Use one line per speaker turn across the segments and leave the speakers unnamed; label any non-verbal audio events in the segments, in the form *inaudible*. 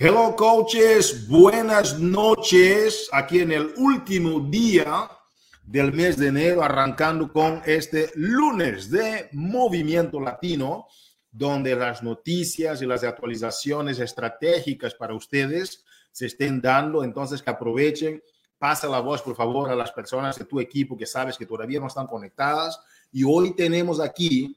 Hello coaches, buenas noches. Aquí en el último día del mes de enero, arrancando con este lunes de Movimiento Latino, donde las noticias y las actualizaciones estratégicas para ustedes se estén dando. Entonces, que aprovechen, pasa la voz, por favor, a las personas de tu equipo que sabes que todavía no están conectadas. Y hoy tenemos aquí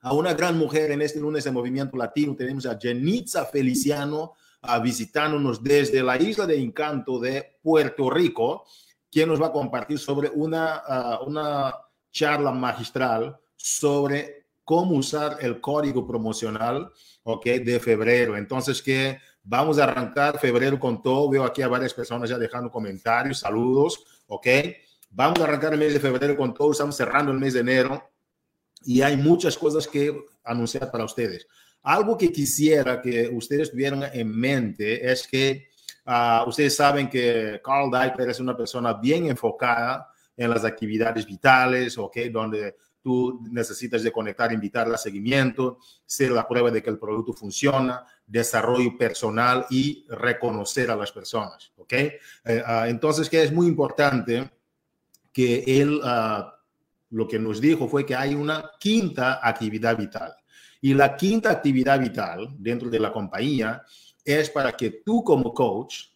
a una gran mujer en este lunes de Movimiento Latino. Tenemos a Jenitza Feliciano visitándonos desde la isla de encanto de Puerto Rico, quien nos va a compartir sobre una, ah, una charla magistral sobre cómo usar el código promocional okay, de febrero. Entonces, que vamos a arrancar febrero con todo. Veo aquí a varias personas ya dejando comentarios, saludos, ¿ok? Vamos a arrancar el mes de febrero con todo. Estamos cerrando el mes de enero y hay muchas cosas que anunciar para ustedes. Algo que quisiera que ustedes tuvieran en mente es que uh, ustedes saben que Carl Diper es una persona bien enfocada en las actividades vitales, ¿ok? Donde tú necesitas de conectar, invitar a seguimiento, ser la prueba de que el producto funciona, desarrollo personal y reconocer a las personas, ¿ok? Uh, entonces, que es muy importante que él, uh, lo que nos dijo fue que hay una quinta actividad vital. Y la quinta actividad vital dentro de la compañía es para que tú como coach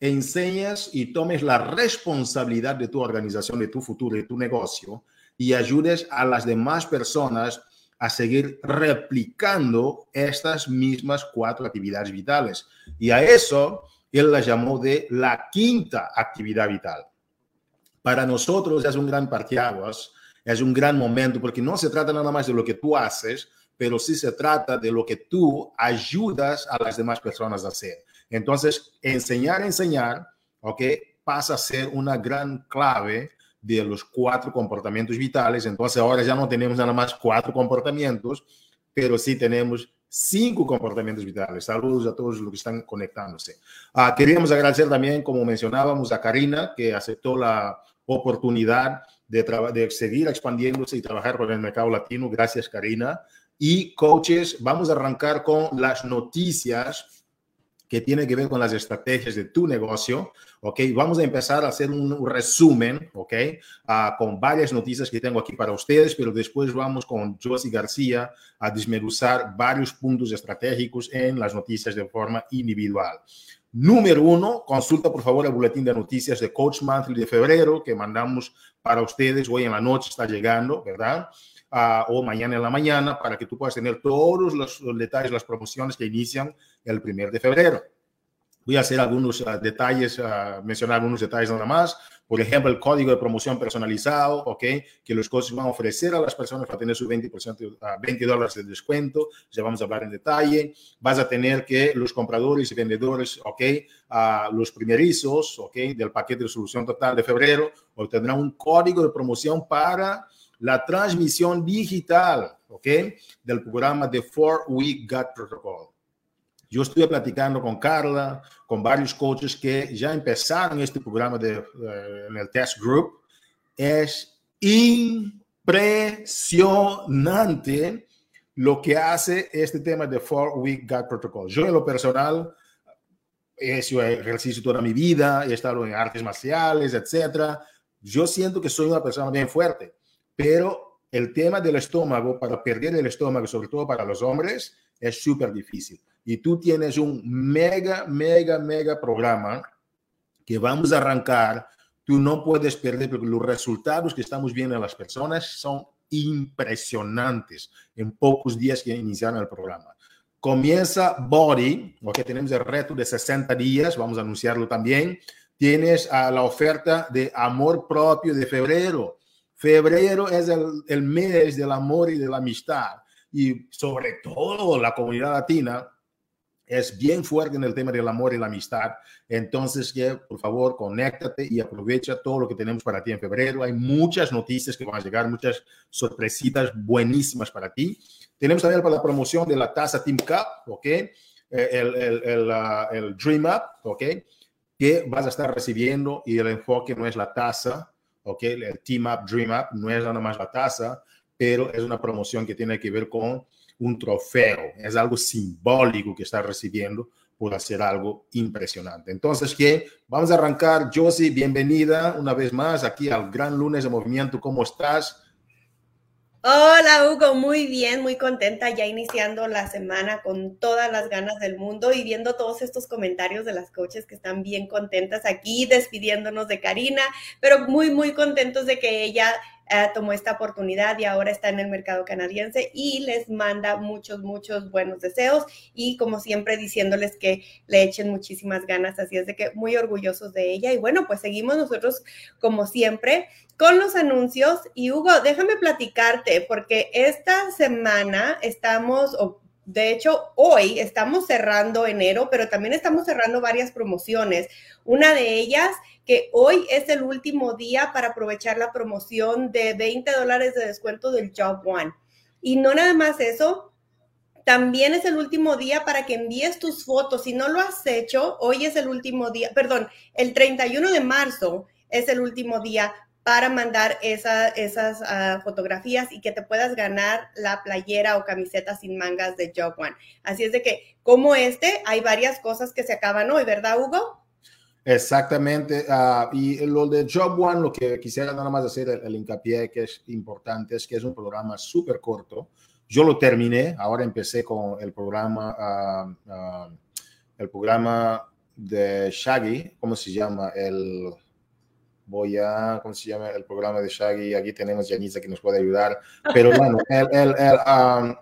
enseñes y tomes la responsabilidad de tu organización, de tu futuro, de tu negocio y ayudes a las demás personas a seguir replicando estas mismas cuatro actividades vitales. Y a eso él la llamó de la quinta actividad vital. Para nosotros es un gran parteaguas, es un gran momento, porque no se trata nada más de lo que tú haces, pero sí se trata de lo que tú ayudas a las demás personas a hacer. Entonces, enseñar, enseñar, ¿ok? Pasa a ser una gran clave de los cuatro comportamientos vitales. Entonces, ahora ya no tenemos nada más cuatro comportamientos, pero sí tenemos cinco comportamientos vitales. Saludos a todos los que están conectándose. Ah, queríamos agradecer también, como mencionábamos, a Karina, que aceptó la oportunidad de, de seguir expandiéndose y trabajar con el mercado latino. Gracias, Karina. Y coaches, vamos a arrancar con las noticias que tienen que ver con las estrategias de tu negocio, ¿ok? Vamos a empezar a hacer un resumen, ¿ok? Uh, con varias noticias que tengo aquí para ustedes, pero después vamos con Josie García a desmenuzar varios puntos estratégicos en las noticias de forma individual. Número uno, consulta por favor el boletín de noticias de Coach Monthly de febrero que mandamos para ustedes. Hoy en la noche está llegando, ¿verdad? O mañana en la mañana para que tú puedas tener todos los, detalles, las promociones que inician el primer de febrero. Voy a hacer algunos ah, detalles, uh, mencionar algunos detalles nada más. Por ejemplo, el código de promoción personalizado, ¿ok? Que los coaches van a ofrecer a las personas para tener su 20%, a 20 dólares de descuento. Ya vamos a hablar en detalle. Vas a tener que los compradores y vendedores, ¿ok? Uh, los primerizos, ¿ok? Del paquete de solución total de febrero obtendrán un código de promoción para la transmisión digital, ¿ok? Del programa de Four Week Gut Protocol. Yo estuve platicando con Carla, con varios coaches que ya empezaron este programa de, uh, en el test group. Es impresionante lo que hace este tema de Four Week Gut Protocol. Yo en lo personal he hecho ejercicio toda mi vida, he estado en artes marciales, etcétera. Yo siento que soy una persona bien fuerte pero el tema del estómago, para perder el estómago, sobre todo para los hombres, es súper difícil. Y tú tienes un mega, mega, mega programa que vamos a arrancar. Tú no puedes perder porque los resultados que estamos viendo en las personas son impresionantes en pocos días que iniciaron el programa. Comienza Body, porque tenemos el reto de 60 días, vamos a anunciarlo también. Tienes a la oferta de amor propio de febrero Febrero es el, mes del amor y de la amistad. Y sobre todo la comunidad latina es bien fuerte en el tema del amor y la amistad. Entonces, que, por favor, conéctate y aprovecha todo lo que tenemos para ti en febrero. Hay muchas noticias que van a llegar, muchas sorpresitas buenísimas para ti. Tenemos también para la promoción de la taza Team Cup, ¿ok? Eh, el, el, el, uh, el Dream Up, ¿ok? Que vas a estar recibiendo y el enfoque no es la taza, ¿ok? El Team Up, Dream Up no es nada más la tasa, pero es una promoción que tiene que ver con un trofeo, es algo simbólico que estás recibiendo por hacer algo impresionante. Entonces, ¿qué? Vamos a arrancar. Josie, bienvenida una vez más aquí al Gran Lunes de Movimiento. ¿Cómo estás?
Hola Hugo, muy bien, muy contenta ya iniciando la semana con todas las ganas del mundo y viendo todos estos comentarios de las coaches que están bien contentas aquí, despidiéndonos de Karina, pero muy, muy contentos de que ella eh, tomó esta oportunidad y ahora está en el mercado canadiense y les manda muchos, muchos buenos deseos y como siempre diciéndoles que le echen muchísimas ganas, así es de que muy orgullosos de ella. Y bueno, pues seguimos nosotros como siempre con los anuncios. Y Hugo, déjame platicarte porque esta semana estamos, de hecho, hoy estamos cerrando enero, pero también estamos cerrando varias promociones. Una de ellas, que hoy es el último día para aprovechar la promoción de 20 dólares de descuento del Job One. Y no nada más eso, también es el último día para que envíes tus fotos. Si no lo has hecho, hoy es el último día, perdón, el 31 de marzo es el último día para mandar esas ah, fotografías y que te puedas ganar la playera o camiseta sin mangas de Job One. Así es de que, como este, hay varias cosas que se acaban hoy, ¿verdad, Hugo?
Exactamente. Ah, y lo de Job One, lo que quisiera nada más hacer el, hincapié que es importante es que es un programa súper corto. Yo lo terminé, ahora empecé con el programa, ah, el programa de Shaggy, ¿cómo se llama? El voy a, ¿cómo se llama el programa de Shaggy? Aquí tenemos Yanisa que nos puede ayudar. Pero bueno, *laughs* el, el, el um,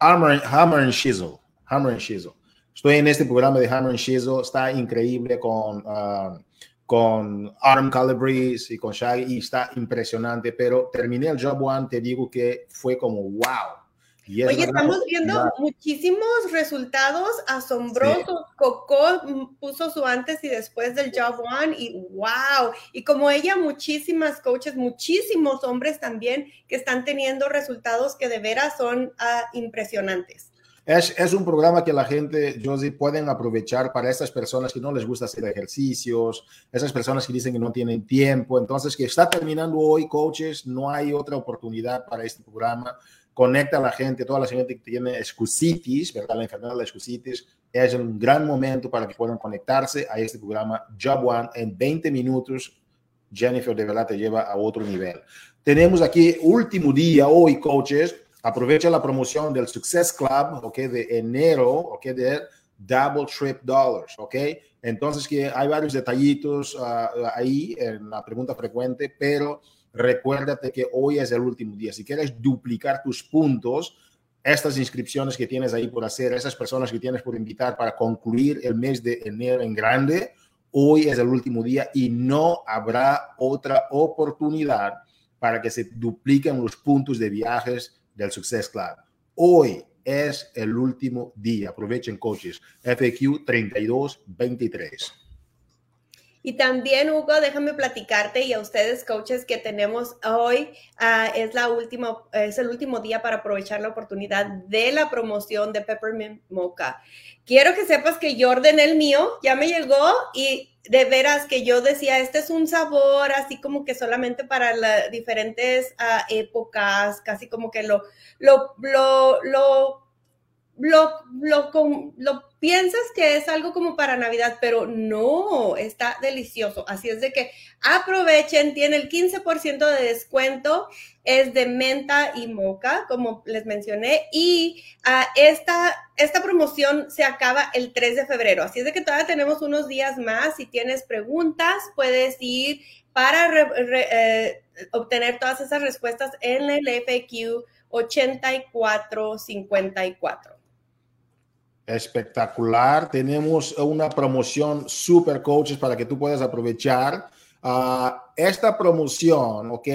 Hammer, Hammer and Shizzle, Hammer and Shizzle. Estoy en este programa de Hammer and Shizzle, está increíble con, uh, con Arm Calabrese y con Shaggy y está impresionante, pero terminé el Job One, te digo que fue como wow
Oye, estamos viendo muchísimos resultados asombrosos. Coco puso su antes y después del Job One y wow. Y como ella, muchísimas coaches, muchísimos hombres también que están teniendo resultados que de veras son ah, impresionantes.
Es, es, un programa que la gente, Josie, pueden aprovechar para esas personas que no les gusta hacer ejercicios, esas personas que dicen que no tienen tiempo. Entonces, que está terminando hoy, coaches, no hay otra oportunidad para este programa conecta a la gente, toda la gente que tiene excusitis, ¿verdad? La enfermedad de la es un gran momento para que puedan conectarse a este programa Job One en 20 minutos. Jennifer de verdad te lleva a otro nivel. Tenemos aquí último día hoy, coaches. Aprovecha la promoción del Success Club, ¿ok? De enero, ¿ok? De Double Trip Dollars, ¿ok? Entonces, que hay varios detallitos uh, ahí en la pregunta frecuente, pero recuérdate que hoy es el último día. Si quieres duplicar tus puntos, estas inscripciones que tienes ahí por hacer, esas personas que tienes por invitar para concluir el mes de enero en grande, hoy es el último día y no habrá otra oportunidad para que se dupliquen los puntos de viajes del Success Club. Hoy es el último día. Aprovechen coaches. FAQ 3223.
Y también, Hugo, déjame platicarte y a ustedes, coaches, que tenemos hoy, uh, es, la última, es el último día para aprovechar la oportunidad de la promoción de Peppermint Mocha. Quiero que sepas que yo ordené el mío, ya me llegó y de veras que yo decía, este es un sabor así como que solamente para las diferentes uh, épocas, casi como que lo, lo, lo, lo lo, piensas que es algo como para Navidad, pero no, está delicioso. Así es de que aprovechen, tiene el 15% de descuento, es de menta y moca, como les mencioné, y esta, esta promoción se acaba el 3 de febrero. Así es de que todavía tenemos unos días más. Si tienes preguntas, puedes ir para eh, obtener todas esas respuestas en el FAQ 8454.
Espectacular. Tenemos una promoción super coaches para que tú puedas aprovechar. Ah, esta promoción, ok,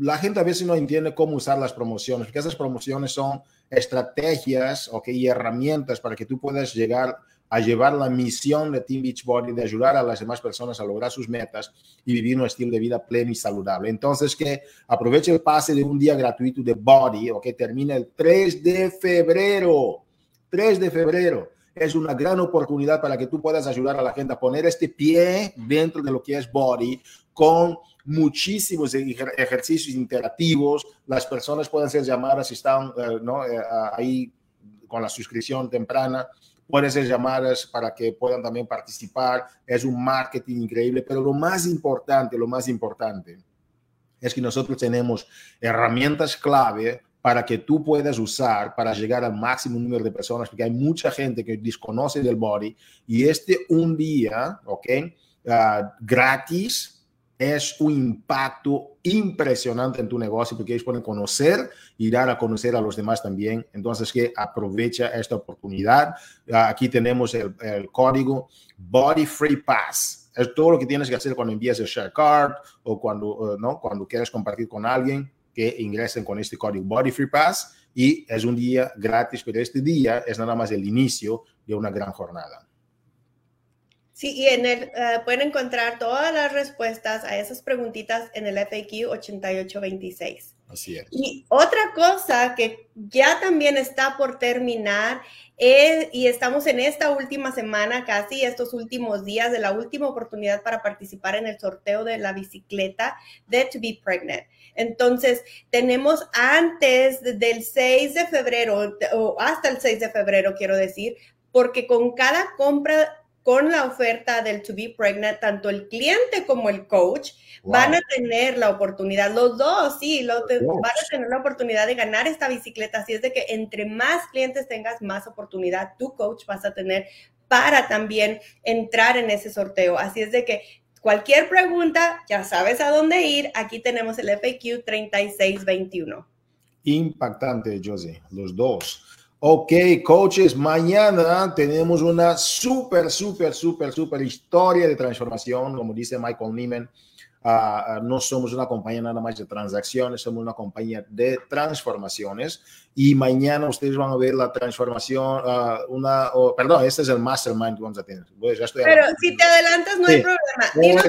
la gente a veces no entiende cómo usar las promociones, porque esas promociones son estrategias, ok, y herramientas para que tú puedas llegar a llevar la misión de Team Beachbody de ayudar a las demás personas a lograr sus metas y vivir un estilo de vida pleno y saludable. Entonces, que aproveche el pase de un día gratuito de Body, ok, termina el 3 de febrero. 3 de febrero. Es una gran oportunidad para que tú puedas ayudar a la gente a poner este pie dentro de lo que es body con muchísimos ejercicios interactivos, las personas pueden ser llamadas si están eh, ¿no? Eh, ahí con la suscripción temprana, pueden ser llamadas para que puedan también participar, es un marketing increíble, pero lo más importante, lo más importante es que nosotros tenemos herramientas clave para que tú puedas usar para llegar al máximo número de personas, porque hay mucha gente que desconoce del body y este un día, ¿ok? Ah, gratis es un impacto impresionante en tu negocio porque ellos pueden conocer y dar a conocer a los demás también. Entonces, que aprovecha esta oportunidad. Ah, aquí tenemos el, código Body Free Pass. Es todo lo que tienes que hacer cuando envías el share card o cuando, uh, ¿no? cuando quieres compartir con alguien que ingresen con este código Body Free Pass y es un día gratis, pero este día es nada más el inicio de una gran jornada.
Sí, y en el, uh, pueden encontrar todas las respuestas a esas preguntitas en el FAQ 8826.
Así es.
Y otra cosa que ya también está por terminar y estamos en esta última semana, casi estos últimos días de la última oportunidad para participar en el sorteo de la bicicleta de To Be Pregnant. Entonces, tenemos antes del 6 de febrero, o hasta el 6 de febrero, quiero decir, porque con cada compra con la oferta del To Be Pregnant, tanto el cliente como el coach van a tener la oportunidad, los dos, sí, los van a tener la oportunidad de ganar esta bicicleta. Así es de que entre más clientes tengas, más oportunidad tu coach vas a tener para también entrar en ese sorteo. Así es de que cualquier pregunta, ya sabes a dónde ir. Aquí tenemos el FAQ 3621.
Impactante, José, los dos. Ok, coaches, mañana tenemos una súper, súper, súper, súper historia de transformación, como dice Michael Neiman. Uh, no somos una compañía nada más de transacciones, somos una compañía de transformaciones. Y mañana ustedes van a ver la transformación, uh, una, oh, perdón, este es el mastermind que vamos a tener.
Pues Pero si te adelantas, no sí. hay problema. Dinos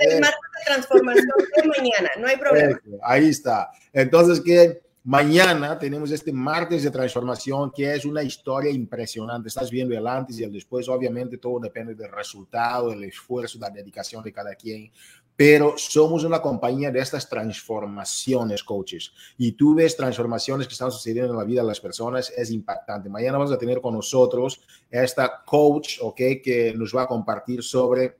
el, el de transformación de mañana, no hay problema.
Ahí está. Entonces, ¿qué? Mañana tenemos este martes de transformación que es una historia impresionante. Estás viendo el antes y el después. Obviamente todo depende del resultado, del esfuerzo, la dedicación de cada quien. Pero somos una compañía de estas transformaciones, coaches. Y tú ves transformaciones que están sucediendo en la vida de las personas. Es impactante. Mañana vamos a tener con nosotros esta coach, ¿ok? Que nos va a compartir sobre...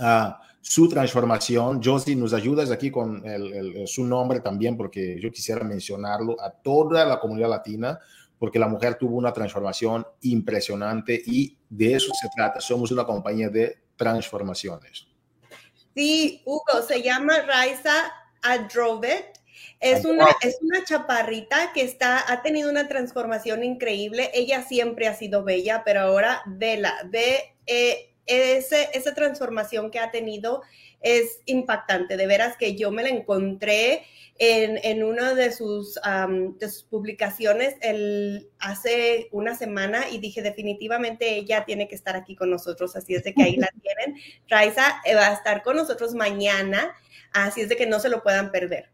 Uh, su transformación. Josie, nos ayudas aquí con el, su nombre también, porque yo quisiera mencionarlo a toda la comunidad latina, porque la mujer tuvo una transformación impresionante y de eso se trata. Somos una compañía de transformaciones.
Sí, Hugo, se llama Raiza Adrovet. Es una, es una chaparrita que está, ha tenido una transformación increíble. Ella siempre ha sido bella, pero ahora vela, ve ese, esa transformación que ha tenido es impactante. De veras que yo me la encontré en, en una de sus, de sus publicaciones el, hace una semana y dije definitivamente ella tiene que estar aquí con nosotros. Así es de que ahí la *laughs* tienen. Raiza eh, va a estar con nosotros mañana, así es de que no se lo puedan perder.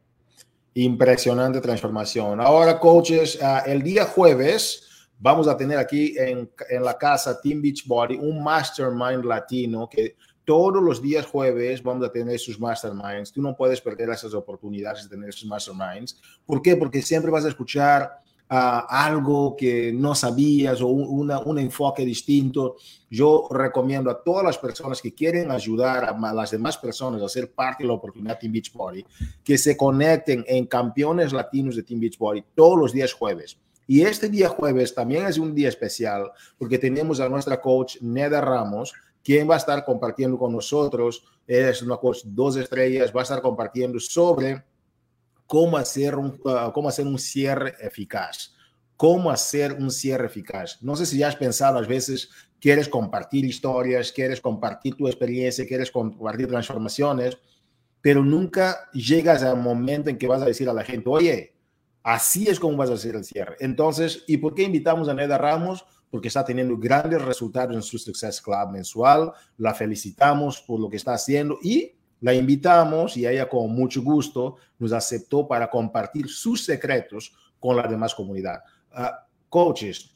Impresionante transformación. Ahora, coaches, ah, el día jueves vamos a tener aquí en, en la casa Team Beachbody un mastermind latino que todos los días jueves vamos a tener sus masterminds. Tú no puedes perder esas oportunidades de tener esos masterminds. ¿Por qué? Porque siempre vas a escuchar uh, algo que no sabías o una, un enfoque distinto. Yo recomiendo a todas las personas que quieren ayudar a las demás personas a ser parte de la oportunidad Team Beachbody que se conecten en campeones latinos de Team Beachbody todos los días jueves. Y este día jueves también es un día especial porque tenemos a nuestra coach Neda Ramos, quien va a estar compartiendo con nosotros, es una coach dos estrellas, va a estar compartiendo sobre cómo hacer un, uh, cómo hacer un cierre eficaz. Cómo hacer un cierre eficaz. No sé si has pensado, a veces quieres compartir historias, quieres compartir tu experiencia, quieres compartir transformaciones, pero nunca llegas al momento en que vas a decir a la gente, oye, Así es como vas a hacer el cierre. Entonces, ¿y por qué invitamos a Neda Ramos? Porque está teniendo grandes resultados en su Success Club mensual. La felicitamos por lo que está haciendo y la invitamos y ella con mucho gusto nos aceptó para compartir sus secretos con la demás comunidad. Uh, coaches,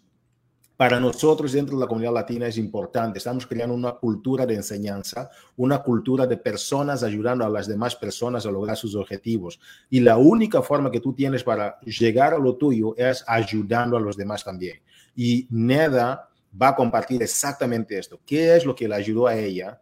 para nosotros dentro de la comunidad latina es importante. Estamos creando una cultura de enseñanza, una cultura de personas ayudando a las demás personas a lograr sus objetivos. Y la única forma que tú tienes para llegar a lo tuyo es ayudando a los demás también. Y Neda va a compartir exactamente esto. ¿Qué es lo que le ayudó a ella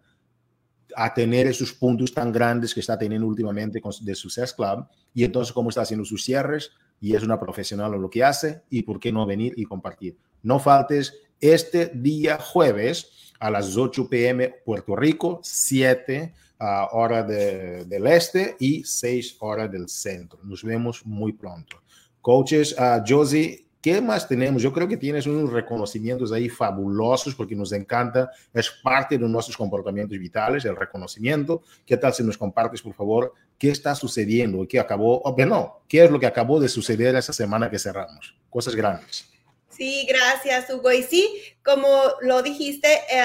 a tener esos puntos tan grandes que está teniendo últimamente de Success Club? Y entonces cómo está haciendo sus cierres y es una profesional lo que hace y por qué no venir y compartir. No faltes este día jueves a las 8 pm Puerto Rico, 7 uh, hora del este y 6 horas del centro. Nos vemos muy pronto. Coaches, uh, Josie, ¿Qué más tenemos? Yo creo que tienes unos reconocimientos ahí fabulosos porque nos encanta, es parte de nuestros comportamientos vitales, el reconocimiento. ¿Qué tal si nos compartes, por favor, qué está sucediendo? ¿Qué acabó? O no, ¿qué es lo que acabó de suceder esa semana que cerramos? Cosas grandes.
Sí, gracias, Hugo. Y sí, como lo dijiste, eh,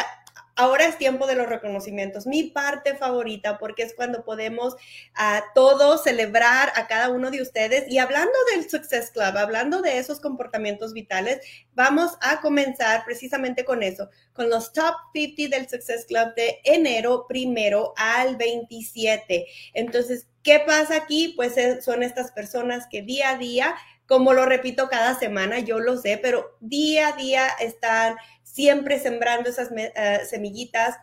ahora es tiempo de los reconocimientos. Mi parte favorita, porque es cuando podemos a todos celebrar a cada uno de ustedes. Y hablando del Success Club, hablando de esos comportamientos vitales, vamos a comenzar precisamente con eso, con los top 50 del Success Club de enero primero al 27. Entonces, ¿qué pasa aquí? Pues eh, son estas personas que día a día como lo repito cada semana, yo lo sé, pero día a día están siempre sembrando esas eh, semillitas,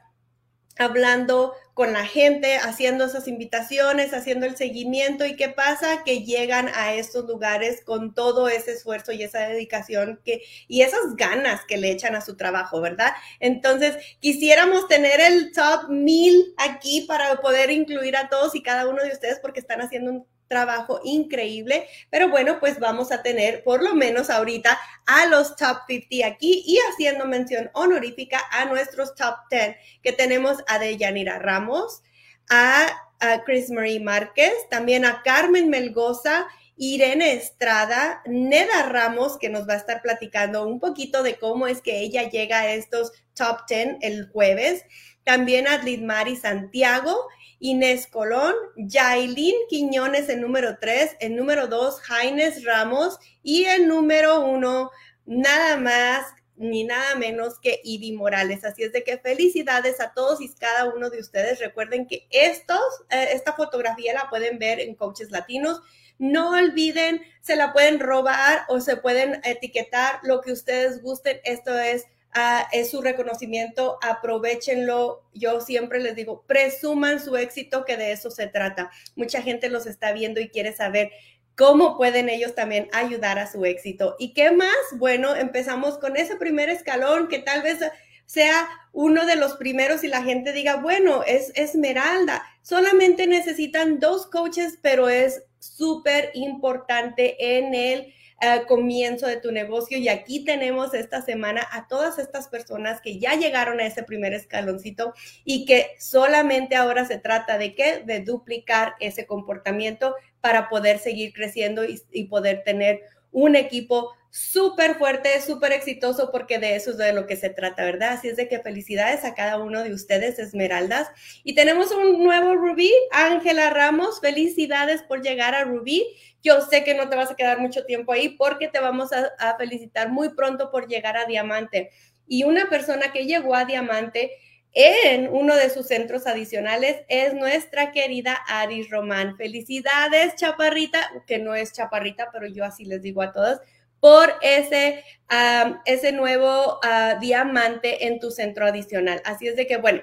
hablando con la gente, haciendo esas invitaciones, haciendo el seguimiento y qué pasa que llegan a estos lugares con todo ese esfuerzo y esa dedicación que y esas ganas que le echan a su trabajo, ¿verdad? Entonces, quisiéramos tener el top mil aquí para poder incluir a todos y cada uno de ustedes porque están haciendo un trabajo increíble, pero bueno, pues vamos a tener por lo menos ahorita a los top 50 aquí y haciendo mención honorífica a nuestros top 10 que tenemos a Deyanira Ramos, a, Chris Marie Márquez, también a Carmen Melgoza, Irene Estrada, Neda Ramos, que nos va a estar platicando un poquito de cómo es que ella llega a estos top 10 el jueves, también a Lidmari Santiago Inés Colón, Yailin Quiñones en número 3, en número 2 Jaines Ramos y en número 1 nada más ni nada menos que Ivy Morales. Así es de que felicidades a todos y cada uno de ustedes. Recuerden que estos, eh, esta fotografía la pueden ver en Coaches Latinos. No olviden, se la pueden robar o se pueden etiquetar lo que ustedes gusten. Esto es es su reconocimiento, aprovechenlo. Yo siempre les digo, presuman su éxito, que de eso se trata. Mucha gente los está viendo y quiere saber cómo pueden ellos también ayudar a su éxito. ¿Y qué más? Bueno, empezamos con ese primer escalón que tal vez sea uno de los primeros y la gente diga, bueno, es Esmeralda. Solamente necesitan dos coaches, pero es súper importante en el comienzo de tu negocio. Y aquí tenemos esta semana a todas estas personas que ya llegaron a ese primer escaloncito y que solamente ahora se trata de qué? De duplicar ese comportamiento para poder seguir creciendo y, y poder tener un equipo súper fuerte, súper exitoso, porque de eso es de lo que se trata, ¿verdad? Así es de que felicidades a cada uno de ustedes, Esmeraldas. Y tenemos un nuevo Rubí, Ángela Ramos, felicidades por llegar a Rubí. Yo sé que no te vas a quedar mucho tiempo ahí porque te vamos a, felicitar muy pronto por llegar a Diamante. Y una persona que llegó a Diamante en uno de sus centros adicionales es nuestra querida Aris Román. Felicidades, chaparrita, que no es chaparrita, pero yo así les digo a todos, por ese, ese nuevo ah, diamante en tu centro adicional. Así es de que, bueno,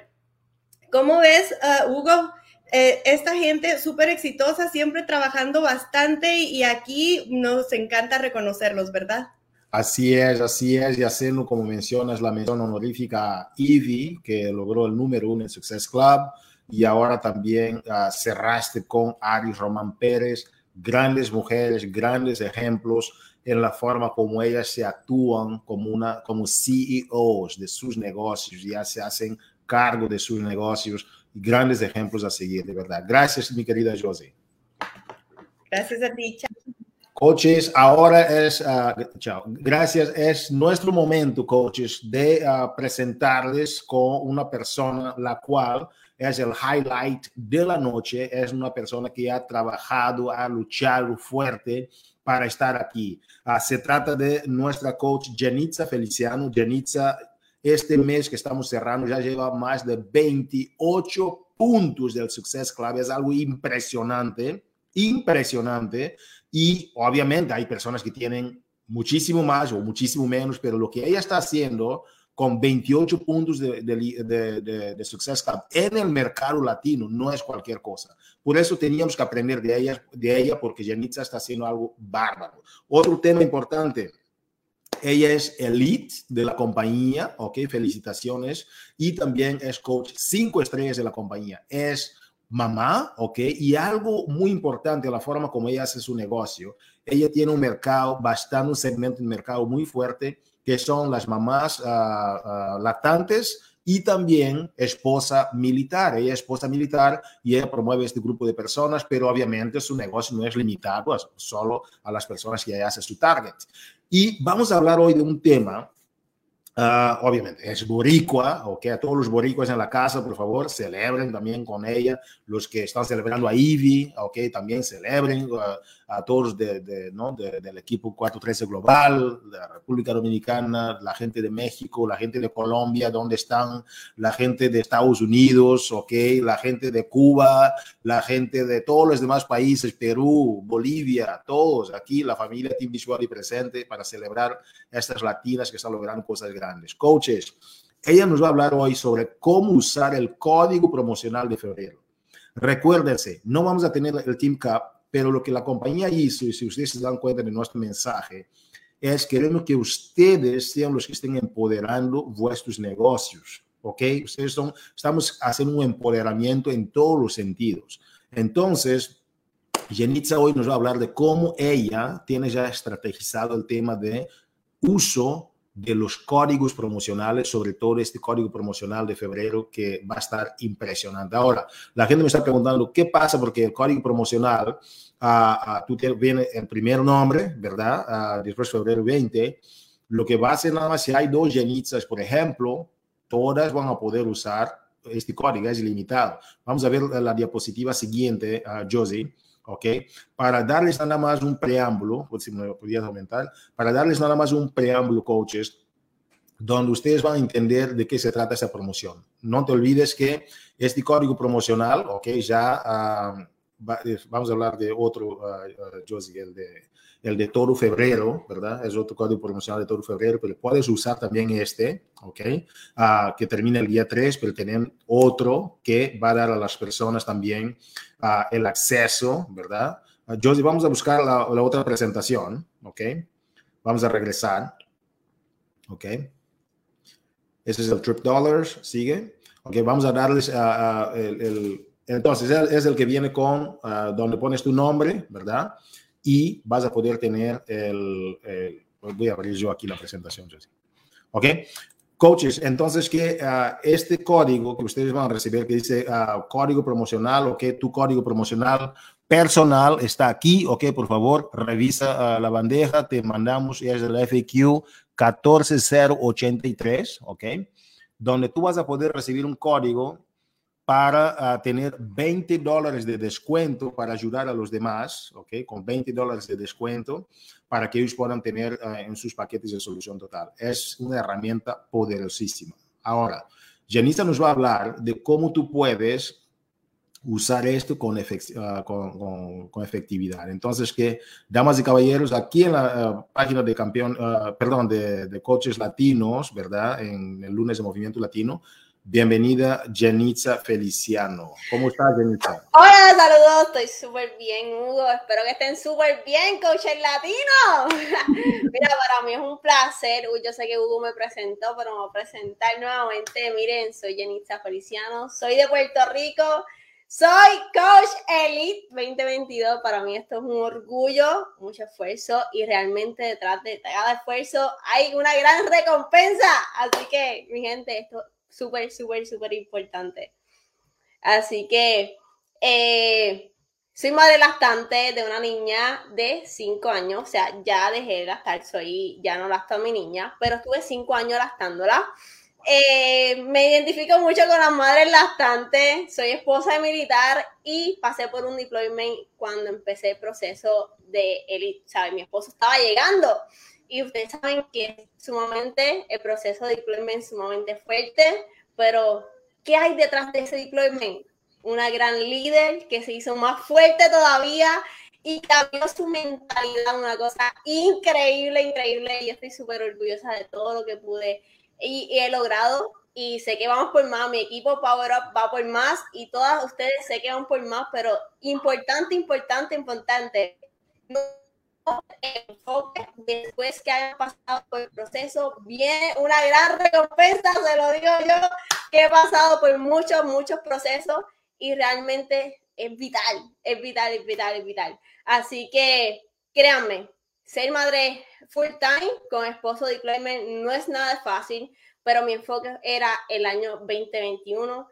¿cómo ves, ah, Hugo? Eh, esta gente súper exitosa, siempre trabajando bastante y aquí nos encanta reconocerlos, ¿verdad?
Así es, así es, y haciendo como mencionas la mención honorífica Ivy, que logró el número uno en Success Club, y ahora también uh, cerraste con Ari Román Pérez, grandes mujeres, grandes ejemplos en la forma como ellas se actúan como, una, como CEOs de sus negocios, ya se hacen cargo de sus negocios, grandes ejemplos a seguir, de verdad. Gracias, mi querida Josie.
Gracias a ti,
Coaches, ahora es, uh, chao, gracias, es nuestro momento, coaches, de uh, presentarles con una persona la cual es el highlight de la noche, es una persona que ha trabajado, ha luchado fuerte para estar aquí. Ah, se trata de nuestra coach Janitza Feliciano. Janitza, este mes que estamos cerrando ya lleva más de 28 puntos del Success Club. Es algo impresionante, impresionante. Y obviamente hay personas que tienen muchísimo más o muchísimo menos, pero lo que ella está haciendo con 28 puntos de, de, de, Success Club en el mercado latino no es cualquier cosa. Por eso teníamos que aprender de ella, de ella porque Janitza está haciendo algo bárbaro. Otro tema importante, ella es elite de la compañía, ok, felicitaciones, y también es coach cinco estrellas de la compañía. Es mamá, ok, y algo muy importante, la forma como ella hace su negocio. Ella tiene un mercado, bastante, un segmento de mercado muy fuerte que son las mamás ah, ah, lactantes y también esposa militar. Ella es esposa militar y ella promueve este grupo de personas, pero obviamente su negocio no es limitado solo a las personas que ella hace su target. Y vamos a hablar hoy de un tema Uh, obviamente es boricua, ok, a todos los boricuas en la casa, por favor, celebren también con ella, los que están celebrando a Ivy, ok, también celebren a todos de, ¿no? del equipo 413 Global, la República Dominicana, la gente de México, la gente de Colombia, ¿dónde están? La gente de Estados Unidos, ok, la gente de Cuba, la gente de todos los demás países, Perú, Bolivia, todos aquí, la familia Team Visual y presente para celebrar estas latinas que están logrando cosas grandes. Coaches, ella nos va a hablar hoy sobre cómo usar el código promocional de febrero. Recuérdense, no vamos a tener el Team Cup pero lo que la compañía hizo, y si ustedes se dan cuenta de nuestro mensaje, es queremos que ustedes sean los que estén empoderando vuestros negocios. ¿Ok? Ustedes son, estamos haciendo un empoderamiento en todos los sentidos. Entonces, Jenitza hoy nos va a hablar de cómo ella tiene ya estrategizado el tema de uso de los códigos promocionales, sobre todo este código promocional de febrero que va a estar impresionante. Ahora, la gente me está preguntando qué pasa porque el código promocional, uh, tú tienes, viene el primer nombre, ¿verdad? Uh, después febrero 20. Lo que va a hacer nada más si hay dos llenizas, por ejemplo, todas van a poder usar este código, es ilimitado. Vamos a ver la diapositiva siguiente, uh, Josie. ¿Ok? Para darles nada más un preámbulo, si me podías aumentar, para darles nada más un preámbulo, coaches, donde ustedes van a entender de qué se trata esa promoción. No te olvides que este código promocional, ok, ya uh, vamos a hablar de otro, uh, Josie, el de el de Toro Febrero, ¿verdad? Es otro código promocional de Toro Febrero, pero puedes usar también este, ¿ok? Uh, que termina el día 3, pero tienen otro que va a dar a las personas también uh, el acceso, ¿verdad? Uh, Josie, vamos a buscar la, la, otra presentación, ¿ok? Vamos a regresar, ¿ok? Ese es el Trip Dollars, sigue. Ok, vamos a darles el, el, entonces es el que viene con donde pones tu nombre, ¿verdad? Y vas a poder tener el, voy a abrir yo aquí la presentación, ¿ok? Coaches, entonces que uh, este código que ustedes van a recibir que dice uh, código promocional, ok, tu código promocional personal está aquí, ok, por favor, revisa uh, la bandeja, te mandamos, es el FAQ 14083, ok, donde tú vas a poder recibir un código para uh, tener 20 dólares de descuento para ayudar a los demás, ¿ok? Con 20 dólares de descuento para que ellos puedan tener uh, en sus paquetes de solución total. Es una herramienta poderosísima. Ahora, Janissa nos va a hablar de cómo tú puedes usar esto con, efect uh, con, con, con, efectividad. Entonces, que, damas y caballeros, aquí en la página de campeón, perdón, de, de latinos, ¿verdad? En el lunes de Movimiento Latino, Bienvenida, Janitza Feliciano. ¿Cómo estás, Janitza?
Hola, saludos. Estoy súper bien, Hugo. Espero que estén súper bien, coach latino. *laughs* Mira, para mí es un placer. yo sé que Hugo me presentó, pero me voy a presentar nuevamente. Miren, soy Janitza Feliciano. Soy de Puerto Rico. Soy Coach Elite 2022. Para mí esto es un orgullo, mucho esfuerzo y realmente detrás de cada esfuerzo hay una gran recompensa. Así que, mi gente, esto súper, súper, súper importante. Así que eh, soy madre lactante de una niña de 5 años, o sea, ya dejé de lactar, soy, ya no lacto a mi niña, pero estuve 5 años lactándola. Eh, me identifico mucho con las madres lactantes, soy esposa de militar y pasé por un deployment cuando empecé el proceso de elite, ¿sabes? Mi esposo estaba llegando y ustedes saben que sumamente el proceso de deployment es sumamente fuerte, pero ¿qué hay detrás de ese deployment? Una gran líder que se hizo más fuerte todavía y cambió su mentalidad, una cosa increíble, increíble. Y estoy súper orgullosa de todo lo que pude y, he logrado. Y sé que vamos por más, mi equipo Power Up va por más y todas ustedes sé que van por más, pero importante, importante, importante. Enfoque después que hayan pasado por el proceso, viene una gran recompensa, se lo digo yo, que he pasado por muchos, muchos procesos y realmente es vital, es vital, es vital, es vital. Así que créanme, ser madre full time con esposo de deployment no es nada fácil, pero mi enfoque era el año 2021,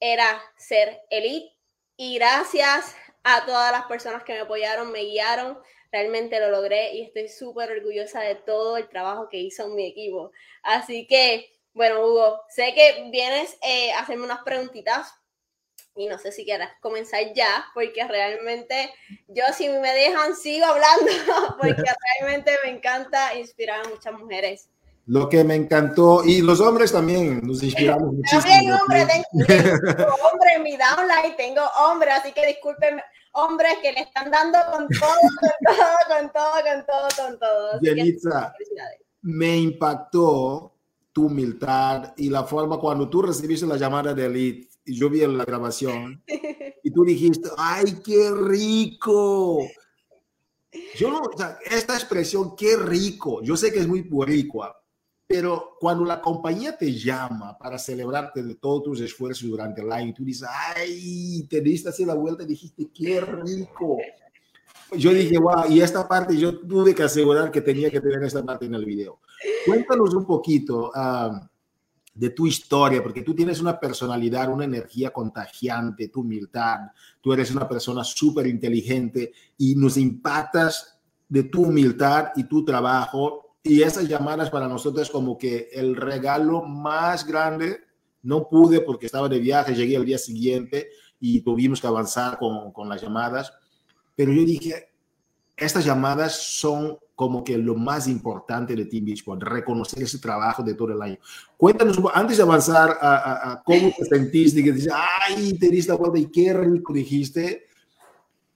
era ser elite y gracias a todas las personas que me apoyaron, me guiaron, realmente lo logré y estoy súper orgullosa de todo el trabajo que hizo mi equipo. Así que, bueno, Hugo, sé que vienes eh, a hacerme unas preguntitas y no sé si quieras comenzar ya, porque realmente yo si me dejan sigo hablando, *laughs* porque *laughs* realmente me encanta inspirar a muchas mujeres.
Lo que me encantó, y los hombres también nos inspiramos muchísimo.
También hombre, tengo, *laughs* hombre en mi downline, tengo hombre, así que discúlpenme, hombres que le están dando con todo, con todo, con todo, con todo, con todo.
Yenitza, me impactó tu humildad y la forma cuando tú recibiste la llamada de Elite y yo vi la grabación *laughs* y tú dijiste, ¡ay, qué rico! Yo no, o sea, esta expresión, qué rico, yo sé que es muy boricua, pero cuando la compañía te llama para celebrarte de todos tus esfuerzos durante el año, tú dices, ¡ay! Te diste así la vuelta y dijiste, qué rico. Yo dije, wow, y esta parte yo tuve que asegurar que tenía que tener esta parte en el video. Cuéntanos un poquito. Uh, de tu historia, porque tú tienes una personalidad, una energía contagiante, tu humildad, tú eres una persona súper inteligente y nos impactas de tu humildad y tu trabajo. Y esas llamadas para nosotros como que el regalo más grande, no pude porque estaba de viaje, llegué al día siguiente y tuvimos que avanzar con, con las llamadas, pero yo dije, estas llamadas son como que lo más importante de Team Beachbody, reconocer ese trabajo de todo el año. Cuéntanos, antes de avanzar a, cómo te sentiste, que dices, ay, te diste la vuelta y qué rico dijiste,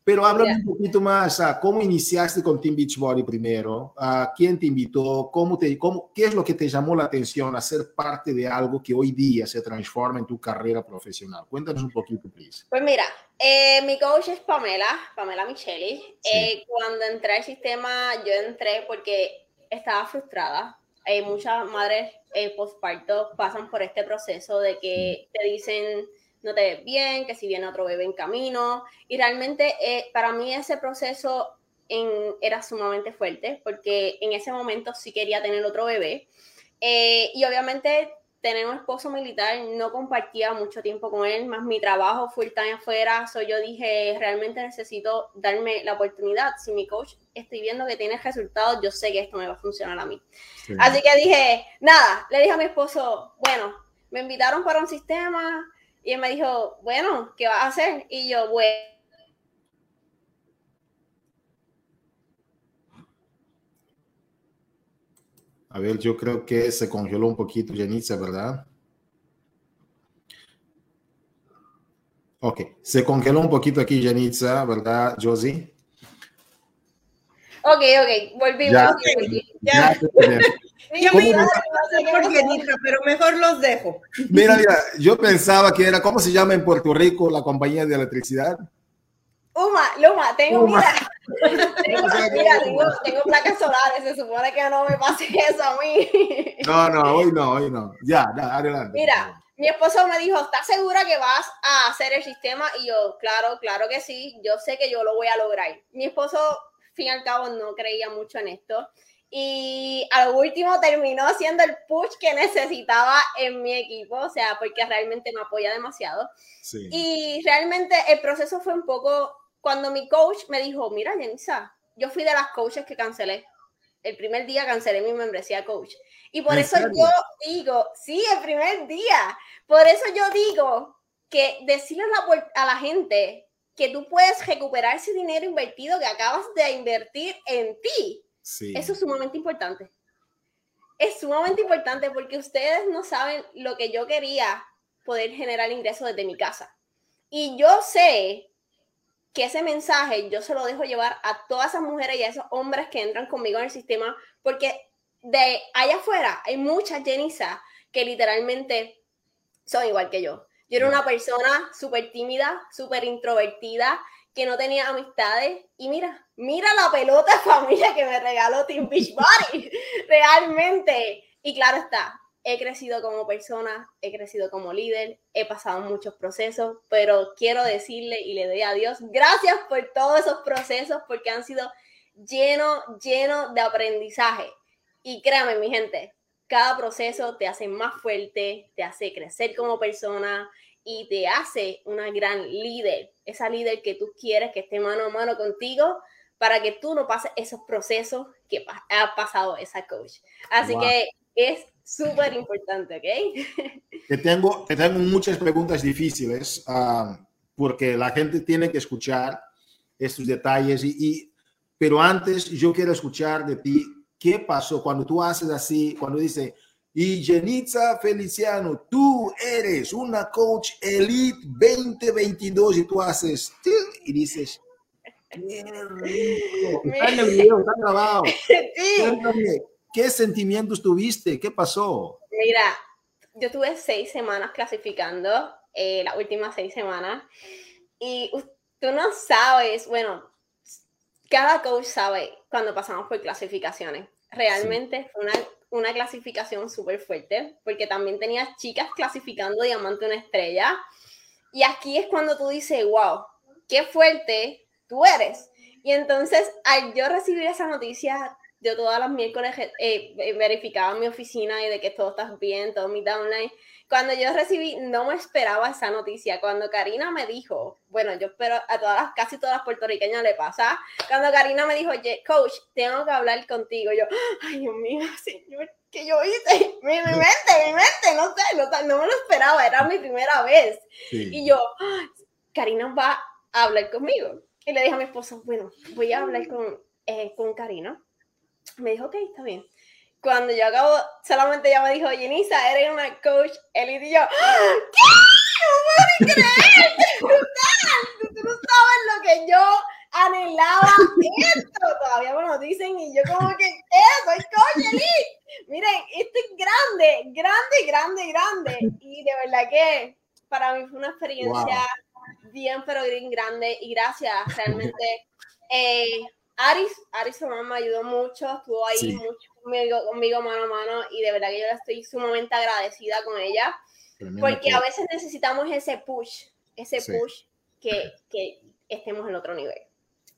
pero háblame un poquito más, ¿cómo iniciaste con Team Beachbody primero? ¿A ¿Quién te invitó? ¿Cómo te, cómo, ¿Qué es lo que te llamó la atención a ser parte de algo que hoy día se transforma en tu carrera profesional? Cuéntanos un poquito, please.
Pues mira, eh, mi coach es Pamela, Pamela Micheli. Eh, cuando entré al sistema, yo entré porque estaba frustrada. Hay muchas madres eh, postparto pasan por este proceso de que te dicen no te ves bien, que si viene otro bebé en camino. Y realmente eh, para mí ese proceso era sumamente fuerte porque en ese momento sí quería tener otro bebé. Eh, y obviamente tener un esposo militar no compartía mucho tiempo con él, más mi trabajo full time afuera. So yo dije, realmente necesito darme la oportunidad. Si mi coach estoy viendo que tiene resultados, yo sé que esto me va a funcionar a mí. Así que dije, nada, le dije a mi esposo, bueno, me invitaron para un sistema, y él me dijo, bueno, ¿qué vas a hacer? Y yo, bueno.
A ver, yo creo que se congeló un poquito Janice, ¿verdad? Ok, se congeló un poquito aquí Janitza, ¿verdad, Josie?
Ok, ok, volvimos. Ya,
ya. Yo me iba a por pero mejor los dejo.
Mira, mira, yo pensaba que era, ¿cómo se llama en Puerto Rico la compañía de electricidad?
Uma, Luma, tengo, mira, *laughs* tengo, mira, tengo, tengo, placas solares, se supone que no me pase *laughs* eso a mí.
No, no, hoy no, hoy no. Ya, adelante.
Mira, mi esposo me dijo, ¿estás segura que vas a hacer el sistema? Y yo, claro, claro que sí, yo sé que yo lo voy a lograr. Mi esposo, fin y al cabo, no creía mucho en esto y al último terminó siendo el push que necesitaba en mi equipo, o sea, porque realmente me apoya demasiado. Y realmente el proceso fue un poco, cuando mi coach me dijo, mira, Jenisa, yo fui de las coaches que cancelé. El primer día cancelé mi membresía coach. Y por eso yo digo, sí, el primer día. Por eso yo digo que decirle a a la gente que tú puedes recuperar ese dinero invertido que acabas de invertir en ti. Eso es sumamente importante. Es sumamente importante porque ustedes no saben lo que yo quería poder generar ingresos desde mi casa. Y yo sé que ese mensaje yo se lo dejo llevar a todas esas mujeres y a esos hombres que entran conmigo en el sistema, porque de allá afuera hay muchas Jenisa que literalmente son igual que yo. Yo era una persona súper tímida, súper introvertida, que no tenía amistades. Y mira, mira la pelota de familia que me regaló Team Beachbody. *laughs* Realmente. Y claro está, he crecido como persona, he crecido como líder, he pasado muchos procesos, pero quiero decirle y le doy a Dios gracias por todos esos procesos porque han sido llenos, llenos de aprendizaje. Y créame, mi gente, cada proceso te hace más fuerte, te hace crecer como persona y te hace una gran líder, esa líder que tú quieres que esté mano a mano contigo para que tú no pases esos procesos que ha pasado esa coach. Así que es súper importante, ¿ok? *laughs*
Te tengo, te tengo muchas preguntas difíciles ah, porque la gente tiene que escuchar estos detalles, y, y, pero antes yo quiero escuchar de ti qué pasó cuando tú haces así, cuando dice, y Jenitza Feliciano, tú eres una coach elite 2022 y tú haces y dices, qué rico. Está en el video, está grabado. ¿Qué sentimientos tuviste? ¿Qué pasó?
Mira, yo tuve seis semanas clasificando, eh, las últimas seis semanas, y tú no sabes, bueno, cada coach sabe cuando pasamos por clasificaciones. Realmente fue una, una, clasificación súper fuerte, porque también tenías chicas clasificando diamante una estrella. Y aquí es cuando tú dices, wow, qué fuerte tú eres. Y entonces, al yo recibir esa noticia, yo todas las miércoles eh, verificaba mi oficina y de que todo está bien, todo mi downline. Cuando yo recibí, no me esperaba esa noticia. Cuando Karina me dijo, bueno, yo espero a todas, casi todas las puertorriqueñas le pasa. Cuando Karina me dijo, coach, tengo que hablar contigo. Yo, ay, Dios mío, *laughs* señor, ¿qué yo hice? *laughs* Mi, mi mente, mi mente, no sé, no, no, me lo esperaba, era mi primera vez. Y yo, Karina va a hablar conmigo. Y le dije a mi esposo, bueno, voy a hablar con, eh, con Karina. Me dijo, ok, está bien. Cuando yo acabo, solamente ella me dijo, Jenisa, eres una coach elite. Y yo, ¿qué? No puedo creer, *laughs* tú no sabes lo que yo anhelaba esto. Todavía me lo dicen y yo como que, ¿qué? Soy coach elite. Miren, esto es grande, grande, grande, grande. Y de verdad que para mí fue una experiencia bien, pero bien grande. Y gracias, realmente. Eh, Aris, Aris me ayudó mucho, estuvo ahí mucho conmigo, conmigo mano a mano y de verdad que yo la estoy sumamente agradecida con ella porque a veces necesitamos ese push, ese push que, que estemos en otro nivel.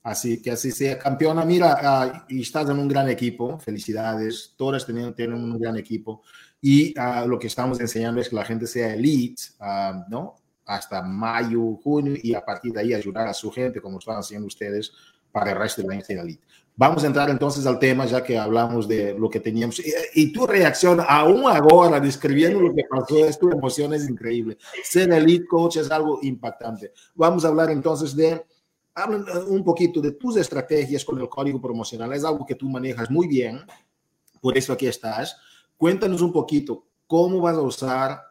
Así que así sea. Campeona, mira, uh, y estás en un gran equipo, felicidades, todas tienen, tienen un gran equipo y uh, lo que estamos enseñando es que la gente sea elite, uh, ¿no? Hasta mayo, junio y a partir de ahí ayudar a su gente, como están haciendo ustedes, para el resto de la elite. Vamos a entrar entonces al tema, ya que hablamos de lo que teníamos. Y, tu reacción, aún ahora, describiendo lo que pasó, es tu emoción es increíble. Ser elite coach es algo impactante. Vamos a hablar entonces de, hablen un poquito de tus estrategias con el código promocional. Es algo que tú manejas muy bien, por eso aquí estás. Cuéntanos un poquito cómo vas a usar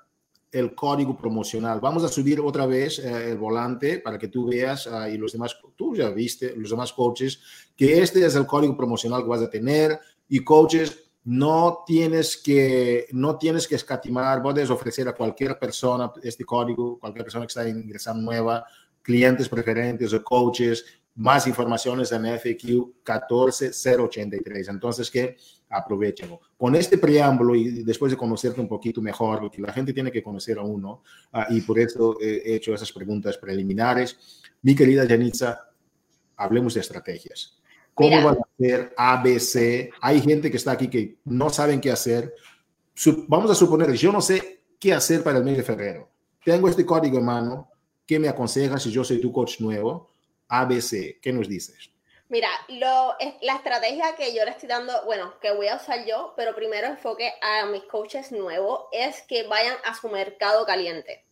el código promocional. Vamos a subir otra vez eh, el volante para que tú veas uh, y los demás, tú ya viste, los demás coaches, que este es el código promocional que vas a tener y coaches, no tienes que, no tienes que escatimar, puedes ofrecer a cualquier persona este código, cualquier persona que está ingresando nueva, clientes preferentes o coaches, más informaciones en FQ 14083. Entonces, que aprovechen. Con este preámbulo y después de conocerte un poquito mejor, porque la gente tiene que conocer a uno, uh, y por eso he hecho esas preguntas preliminares. Mi querida Janitza, hablemos de estrategias. ¿Cómo Mira. van a hacer ABC? Hay gente que está aquí que no saben qué hacer. Vamos a suponer, yo no sé qué hacer para el mes de febrero. Tengo este código en mano. ¿Qué me aconsejas si yo soy tu coach nuevo? ABC, ¿qué nos dices?
Mira, lo, la estrategia que yo le estoy dando, bueno, que voy a usar yo, pero primero enfoque a mis coaches nuevos, es que vayan a su mercado caliente.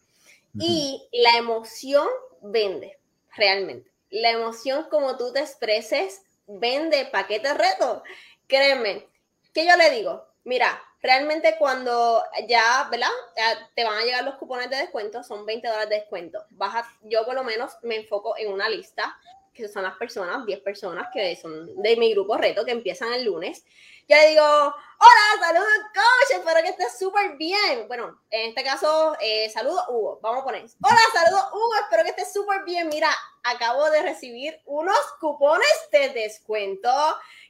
Y la emoción vende, realmente. La emoción como tú te expreses, vende paquete reto. Créeme, que yo le digo, mira, realmente cuando ya, ¿verdad? te van a llegar los cupones de descuento, son 20 dólares de descuento. Baja, yo por lo menos me enfoco en una lista que son las personas, 10 personas que son de mi grupo reto que empiezan el lunes. Yo digo, hola, saludos coach, espero que estés súper bien. Bueno, en este caso, eh, saludos Hugo, vamos a poner, hola, saludos Hugo, espero que estés súper bien. Mira, acabo de recibir unos cupones de descuento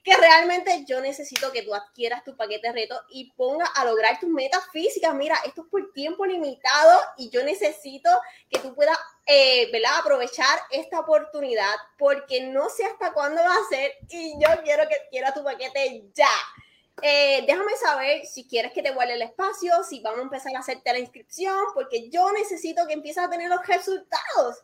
que realmente yo necesito que tú adquieras tu paquete reto y ponga a lograr tus metas físicas. Mira, esto es por tiempo limitado y yo necesito que tú puedas eh, aprovechar esta oportunidad porque no sé hasta cuándo va a ser y yo quiero que quiera tu paquete ya. Eh, déjame saber si quieres que te vuelva el espacio, si vamos a empezar a hacerte la inscripción, porque yo necesito que empieces a tener los resultados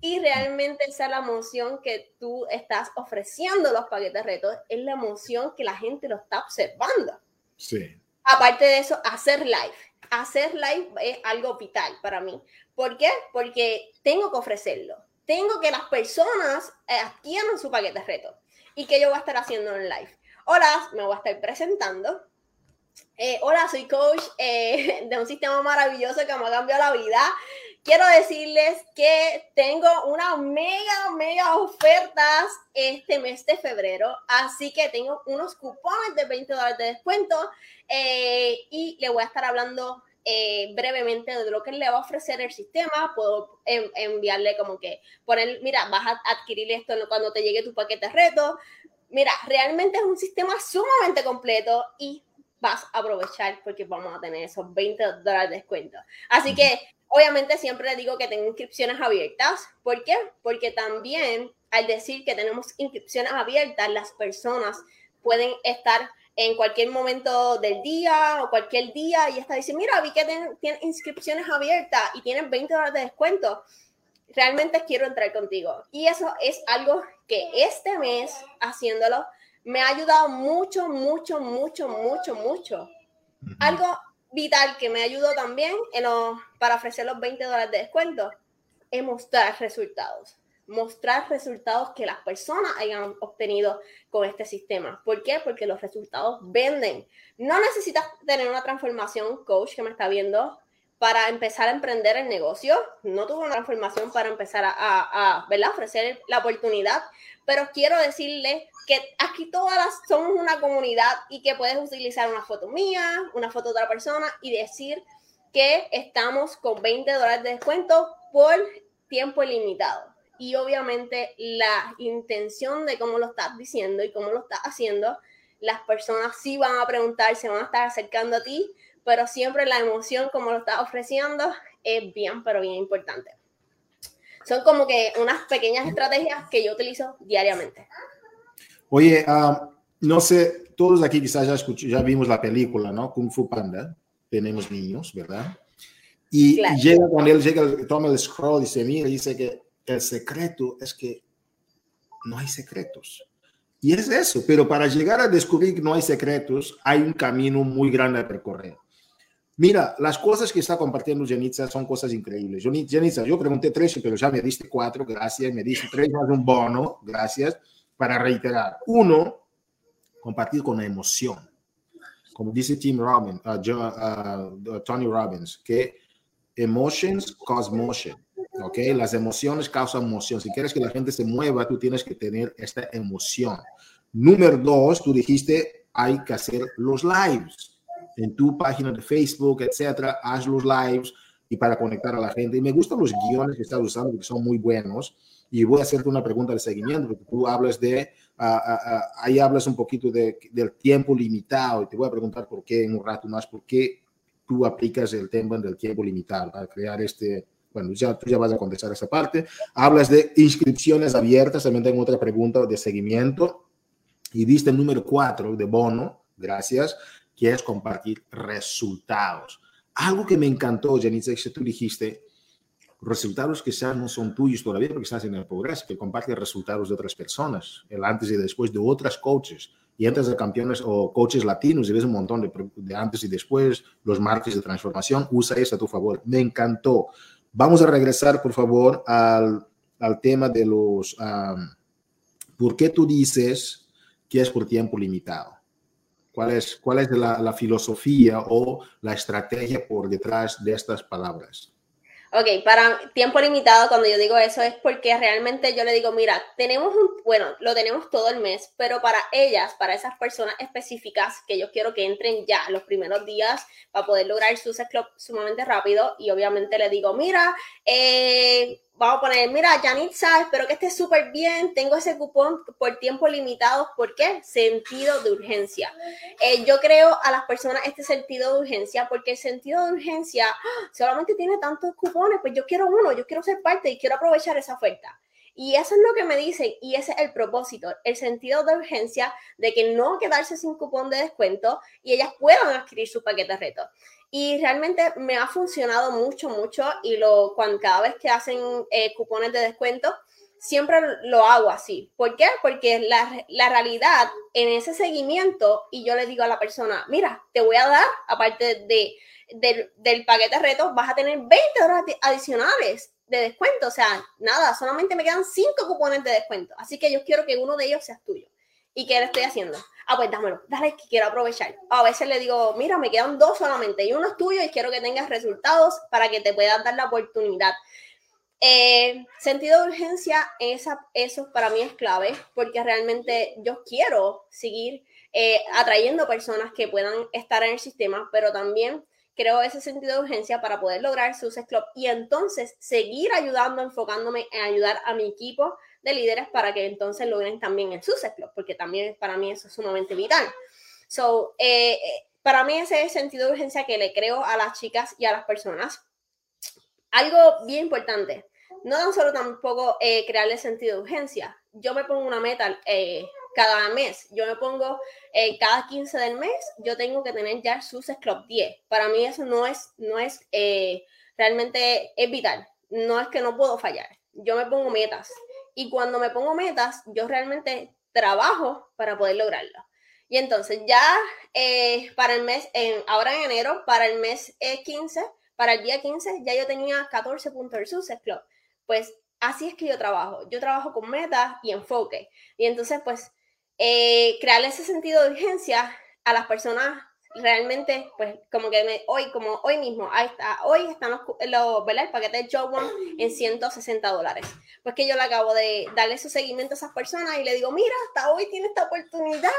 y realmente esa es la emoción que tú estás ofreciendo los paquetes retos, es la emoción que la gente lo está observando.
Sí.
Aparte de eso, hacer live. Hacer live es algo vital para mí. ¿Por qué? Porque tengo que ofrecerlo. Tengo que las personas eh, adquieran su paquete reto. ¿Y qué yo voy a estar haciendo en live? Hola, me voy a estar presentando. Eh, hola, soy coach eh, *laughs* de un sistema maravilloso que me ha cambiado la vida quiero decirles que tengo una mega, mega ofertas este mes de febrero. Así que tengo unos cupones de 20 dólares de descuento eh, y le voy a estar hablando eh, brevemente de lo que le va a ofrecer el sistema. Puedo enviarle como que poner, mira, vas a adquirir esto cuando te llegue tu paquete reto. Mira, realmente es un sistema sumamente completo y vas a aprovechar porque vamos a tener esos 20 dólares de descuento. Así que Obviamente siempre digo que tengo inscripciones abiertas. ¿Por qué? Porque también al decir que tenemos inscripciones abiertas, las personas pueden estar en cualquier momento del día o cualquier día y está dice, mira, vi que tienen inscripciones abiertas y tienen 20 dólares de descuento. Realmente quiero entrar contigo. Y eso es algo que este mes haciéndolo me ha ayudado mucho, mucho, mucho, mucho, mucho. Algo vital que me ayudó también en para ofrecer los 20 dólares de descuento es mostrar resultados. Mostrar resultados que las personas hayan obtenido con este sistema. ¿Por qué? Porque los resultados venden. No necesitas tener una transformación, coach, que me está viendo, para empezar a emprender el negocio. No tuve una transformación para empezar a, a, a ofrecer la oportunidad, pero quiero decirle que aquí todas somos una comunidad y que puedes utilizar una foto mía, una foto de otra persona y decir que estamos con 20 dólares de descuento por tiempo ilimitado. Y obviamente la intención de cómo lo estás diciendo y cómo lo estás haciendo, las personas sí van a preguntar, se van a estar acercando a ti, pero siempre la emoción como lo estás ofreciendo es bien, pero bien importante. Son como que unas pequeñas estrategias que yo utilizo diariamente.
Oye, ah, no sé, todos aquí quizás ya, ya vimos la película, ¿no? Kung Fu Panda, tenemos niños, ¿verdad? Y llega cuando él llega, toma el scroll y se mira y dice que el secreto es que no hay secretos. Y es eso, pero para llegar a descubrir que no hay secretos, hay un camino muy grande a percorrer. Mira, las cosas que está compartiendo Janitza son cosas increíbles. Janitza, yo pregunté tres, pero ya me diste cuatro, gracias. Me diste tres más un bono, gracias. Para reiterar, uno, compartir con emoción. Como dice Tim Robbins, uh, uh, uh, Tony Robbins, que emotions cause motion. ¿Ok? Las emociones causan moción. Si quieres que la gente se mueva, tú tienes que tener esta emoción. Número dos, tú dijiste, hay que hacer los lives en tu página de Facebook, etcétera, haz los lives y para conectar a la gente. Y me gustan los guiones que estás usando porque son muy buenos. Y voy a hacerte una pregunta de seguimiento, porque tú hablas de, ah, ah, ah, ahí hablas un poquito de, del tiempo limitado y te voy a preguntar por qué en un rato más, por qué tú aplicas el tema del tiempo limitado para crear este, bueno, ya, tú ya vas a contestar esa parte. Hablas de inscripciones abiertas, también tengo otra pregunta de seguimiento. Y diste el número cuatro de bono, gracias quieres compartir resultados. Algo que me encantó, Janice, que tú dijiste, resultados quizás no son tuyos todavía porque estás en el progreso, que compartes resultados de otras personas, el antes y después de otras coaches. Y antes de campeones o coaches latinos, y ves un montón de, de antes y después, los martes de transformación, usa eso a tu favor. Me encantó. Vamos a regresar, por favor, al, al tema de los... ¿Por qué tú dices que es por tiempo limitado? ¿Cuál es, cuál es la, la filosofía o la estrategia por detrás de estas palabras?
Ok, para tiempo limitado, cuando yo digo eso es porque realmente yo le digo, mira, tenemos un, bueno, lo tenemos todo el mes, pero para ellas, para esas personas específicas que yo quiero que entren ya los primeros días para poder lograr su club sumamente rápido y obviamente le digo, mira, eh, vamos a poner, mira, Janitza, espero que estés súper bien, tengo ese cupón por tiempo limitado, ¿por qué? Sentido de urgencia. Eh, yo creo a las personas este sentido de urgencia porque el sentido de urgencia ¡ah! solamente tiene tantos cupones, pues yo quiero uno, yo quiero ser parte y quiero aprovechar esa oferta. Y eso es lo que me dicen y ese es el propósito, el sentido de urgencia de que no quedarse sin cupón de descuento y ellas puedan adquirir su paquete de reto. Y realmente me ha funcionado mucho, mucho y lo, cuando, cada vez que hacen eh, cupones de descuento, siempre lo hago así. ¿Por qué? Porque la, la realidad en ese seguimiento y yo le digo a la persona, mira, te voy a dar, aparte de, del paquete de retos, vas a tener 20 horas adicionales de descuento. O sea, nada, solamente me quedan 5 cupones de descuento. Así que yo quiero que uno de ellos sea tuyo. ¿Y qué le estoy haciendo? Ah, pues dámelo, dale que quiero aprovechar. A veces le digo, mira, me quedan dos solamente y uno es tuyo y quiero que tengas resultados para que te puedas dar la oportunidad. Eh, sentido de urgencia, esa, eso para mí es clave porque realmente yo quiero seguir eh, atrayendo personas que puedan estar en el sistema, pero también creo ese sentido de urgencia para poder lograr su Club y entonces seguir ayudando, enfocándome en ayudar a mi equipo de líderes para que entonces logren también el Success Club, porque también para mí eso es sumamente vital. So, eh, eh, para mí ese es el sentido de urgencia que le creo a las chicas y a las personas. Algo bien importante, no tan solo tampoco eh, crearle sentido de urgencia. Yo me pongo una meta eh, cada mes. Yo me pongo cada 15 del mes, yo tengo que tener ya el Success Club 10. Para mí eso no es, no es realmente es vital. No es que no puedo fallar. Yo me pongo metas. Y cuando me pongo metas, yo realmente trabajo para poder lograrlo. Y entonces ya eh, para el mes, ahora en enero, para el mes 15, eh, para el día 15, ya yo tenía 14 puntos del Success Club. Pues así es que yo trabajo. Yo trabajo con metas y enfoque. Y entonces, pues, eh, crear ese sentido de urgencia a las personas realmente, pues, como que hoy, como hoy mismo, ahí está, hoy están los, los ¿verdad? El paquete de Job One en 160 dólares. Pues que yo le acabo de darle su seguimiento a esas personas y le digo, mira, hasta hoy tiene esta oportunidad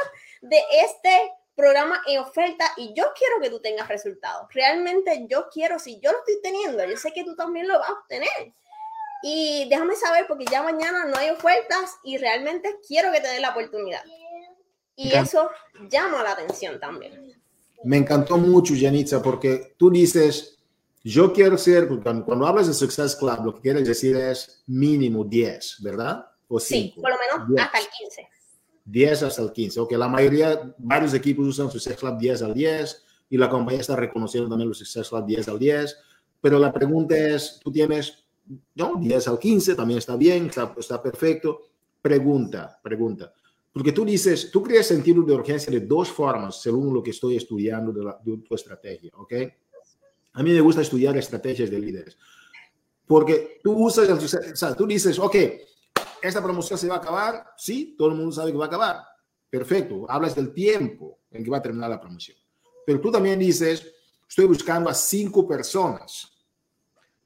de este programa en oferta y yo quiero que tú tengas resultados. Realmente yo quiero, si yo lo estoy teniendo, yo sé que tú también lo vas a obtener. Y déjame saber porque ya mañana no hay ofertas y realmente quiero que te dé la oportunidad. Y eso llama la atención también
me encantó mucho, Janitza, porque tú dices, yo quiero ser, cuando, hablas de Success Club, lo que quieres decir es mínimo 10, ¿verdad?
O sí, por lo menos hasta el 15.
10 hasta el 15. Ok, la mayoría, varios equipos usan Success Club 10 al 10 y la compañía está reconociendo también los Success Club 10 al 10. Pero la pregunta es, tú tienes, no, 10 al 15, también está bien, está, está perfecto. Pregunta, pregunta. Porque tú dices, tú creas sentido de urgencia de dos formas, según lo que estoy estudiando de, tu estrategia, ¿ok? A mí me gusta estudiar estrategias de líderes. Porque tú usas, o sea, tú dices, ok, esta promoción se va a acabar, sí, todo el mundo sabe que va a acabar. Perfecto, hablas del tiempo en que va a terminar la promoción. Pero tú también dices, estoy buscando a cinco personas.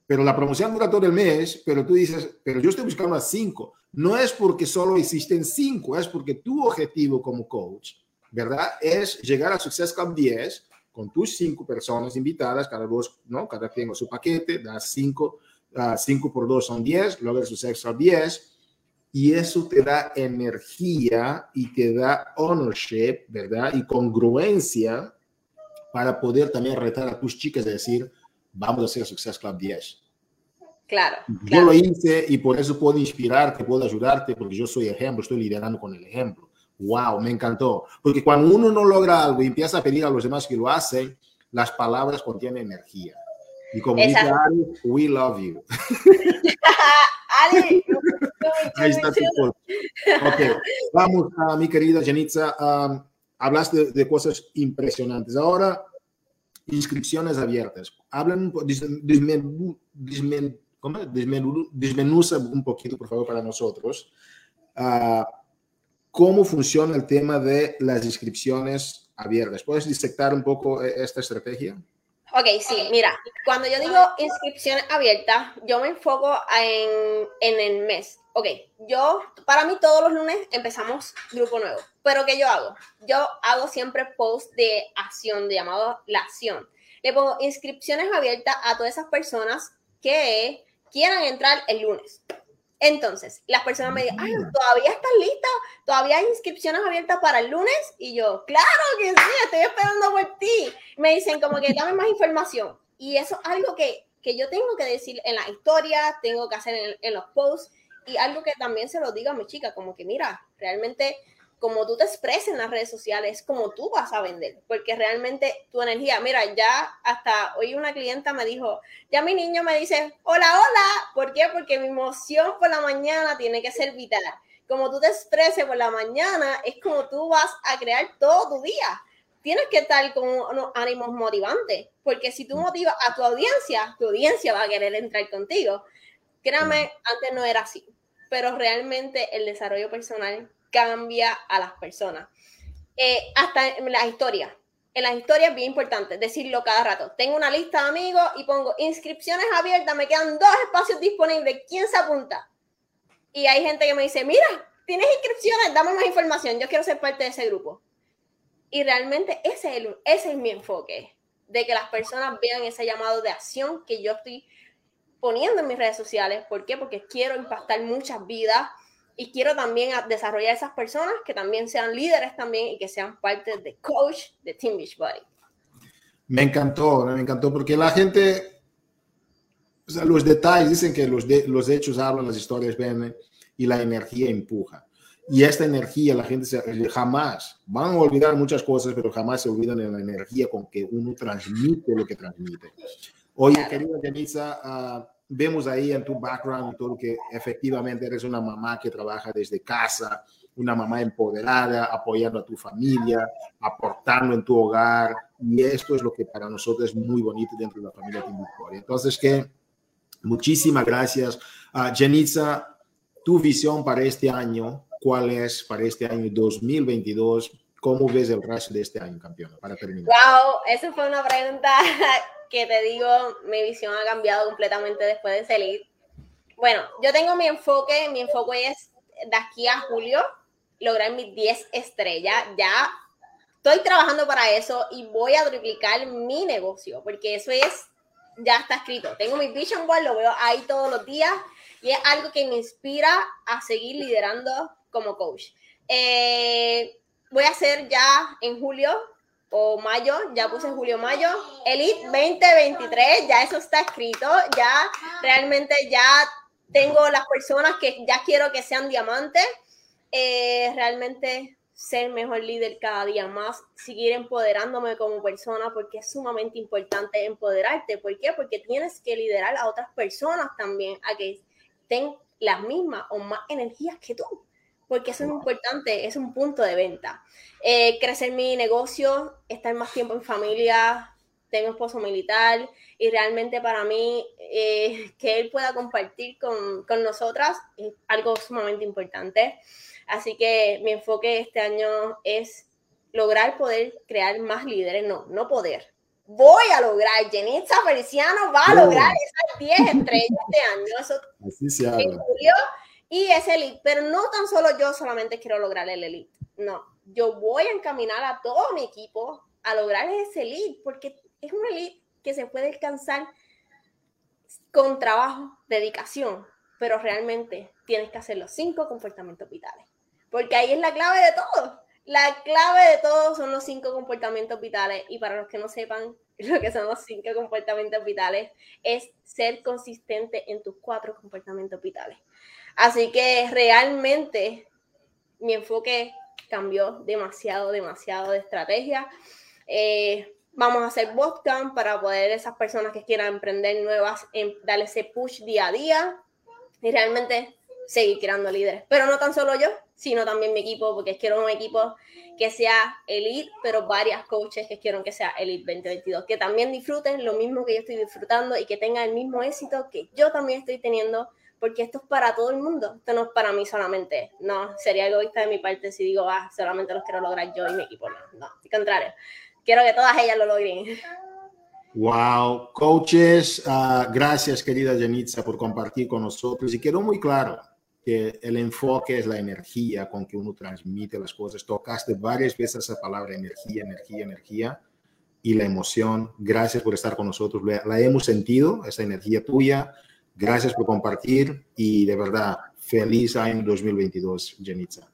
Pero la promoción dura todo el mes, pero tú dices, pero yo estoy buscando a cinco no es porque solo existen cinco, es porque tu objetivo como coach, ¿verdad? Es llegar a Success Club 10 con tus cinco personas invitadas, cada dos, ¿no? Cada quien su paquete, das cinco, uh, cinco por dos son 10, luego el Success Club 10, y eso te da energía y te da ownership, ¿verdad? Y congruencia para poder también retar a tus chicas y decir, vamos a hacer Success Club 10.
Claro,
Yo lo hice y por eso puedo inspirarte, puedo ayudarte, porque yo soy ejemplo, estoy liderando con el ejemplo. Wow, me encantó. Porque cuando uno no logra algo y empieza a pedir a los demás que lo hacen, las palabras contienen energía. Y como dice Ali, we love you. *laughs*
Ali, *laughs*
Ahí está tu foto. Ok, vamos a mi querida Janitza. Um, hablaste de cosas impresionantes. Ahora, inscripciones abiertas. Hablan, dismen, dismen, desmenuza un poquito, por favor, para nosotros. Uh, ¿Cómo funciona el tema de las inscripciones abiertas? ¿Puedes disectar un poco eh, esta estrategia?
Ok, sí, mira, cuando yo digo inscripciones abiertas, yo me enfoco en, en, el mes. Ok, yo, para mí todos los lunes empezamos grupo nuevo, pero ¿qué yo hago? Yo hago siempre post de acción, de llamado la acción. Le pongo inscripciones abiertas a todas esas personas que quieran entrar el lunes. Entonces, las personas me dicen, ay, ¿todavía estás lista? ¿Todavía hay inscripciones abiertas para el lunes? Y yo, claro que sí, estoy esperando por ti. Me dicen como que dame más información. Y eso es algo que, que yo tengo que decir en la historia, tengo que hacer en, en los posts y algo que también se lo digo a mi chica, como que mira, realmente como tú te expreses en las redes sociales, como tú vas a vender, porque realmente tu energía, mira, ya hasta hoy una clienta me dijo, ya mi niño me dice, hola, hola, ¿por qué? Porque mi emoción por la mañana tiene que ser vital. Como tú te expreses por la mañana, es como tú vas a crear todo tu día. Tienes que estar con unos ánimos motivantes, porque si tú motivas a tu audiencia, tu audiencia va a querer entrar contigo. Créame, antes no era así, pero realmente el desarrollo personal cambia a las personas. Eh, hasta en las historias. En las historias es bien importante decirlo cada rato. Tengo una lista de amigos y pongo inscripciones abiertas, me quedan dos espacios disponibles. ¿Quién se apunta? Y hay gente que me dice, mira, tienes inscripciones, dame más información, yo quiero ser parte de ese grupo. Y realmente ese es, ese es mi enfoque, de que las personas vean ese llamado de acción que yo estoy poniendo en mis redes sociales. ¿Por qué? Porque quiero impactar muchas vidas y quiero también desarrollar esas personas que también sean líderes también y que sean parte de coach de Team Beachbody.
Me encantó, me encantó porque la gente, o sea, los detalles dicen que los, de, los hechos hablan, las historias ven y la energía empuja. Y esta energía la gente jamás, van a olvidar muchas cosas, pero jamás se olvidan de la energía con que uno transmite lo que transmite. Oye, querida Denisa, uh, vemos ahí en tu background todo que efectivamente eres una mamá que trabaja desde casa, una mamá empoderada, apoyando a tu familia, aportando en tu hogar, y esto es lo que para nosotros es muy bonito dentro de la familia Team Victoria. Entonces, que muchísimas gracias. Uh, Jenitza, tu visión para este año, ¿cuál es para este año 2022? ¿Cómo ves el resto de este año, campeona? Para terminar.
Wow, esa fue una pregunta que te digo, mi visión ha cambiado completamente después de salir. Bueno, yo tengo mi enfoque, mi enfoque es de aquí a julio lograr mis 10 estrellas. Ya estoy trabajando para eso y voy a duplicar mi negocio, porque eso es, ya está escrito. Tengo mi vision board, lo veo ahí todos los días y es algo que me inspira a seguir liderando como coach. Eh, voy a hacer ya en julio o mayo, ya puse julio-mayo, Elite 2023, ya eso está escrito, ya realmente ya tengo las personas que ya quiero que sean diamantes, eh, realmente ser mejor líder cada día más, seguir empoderándome como persona, porque es sumamente importante empoderarte. ¿Por qué? Porque tienes que liderar a otras personas también a que estén las mismas o más energías que tú porque eso es importante, es un punto de venta. Eh, crecer mi negocio, estar más tiempo en familia, tengo esposo militar y realmente para mí eh, que él pueda compartir con, con, nosotras es algo sumamente importante. Así que mi enfoque este año es lograr poder crear más líderes, no, no poder. Voy a lograr, Jenitza Feliciano va a lograr esas 10 estrellas este año. Eso
Así se.
Y es elite, pero no tan solo yo solamente quiero lograr el elite. No, yo voy a encaminar a todo mi equipo a lograr ese elite, porque es un elite que se puede alcanzar con trabajo, dedicación, pero realmente tienes que hacer los cinco comportamientos vitales, porque ahí es la clave de todo. La clave de todo son los cinco comportamientos vitales y para los que no sepan *laughs* lo que son los cinco comportamientos vitales es ser consistente en tus cuatro comportamientos vitales. Así que realmente mi enfoque cambió demasiado, demasiado de estrategia. Eh, Vamos a hacer bootcamp para poder esas personas que quieran emprender nuevas, en, darle ese push día a día y realmente seguir creando líderes. Pero no tan solo yo, sino también mi equipo, porque quiero un equipo que sea elite, pero varias coaches que quiero que sea elite 2022, que también disfruten lo mismo que yo estoy disfrutando y que tengan el mismo éxito que yo también estoy teniendo, porque esto es para todo el mundo, esto no es para mí solamente, no, sería egoísta de mi parte si digo, ah, solamente los quiero lograr yo y mi equipo, no, no, al contrario, quiero que todas ellas lo logren.
Wow, coaches, uh, gracias querida Janitza por compartir con nosotros y quedó muy claro que el enfoque es la energía con que uno transmite las cosas. Tocaste varias veces esa palabra energía, energía, energía y la emoción. Gracias por estar con nosotros. La hemos sentido, esa energía tuya. Gracias por compartir y de verdad, feliz año 2022, Janitza.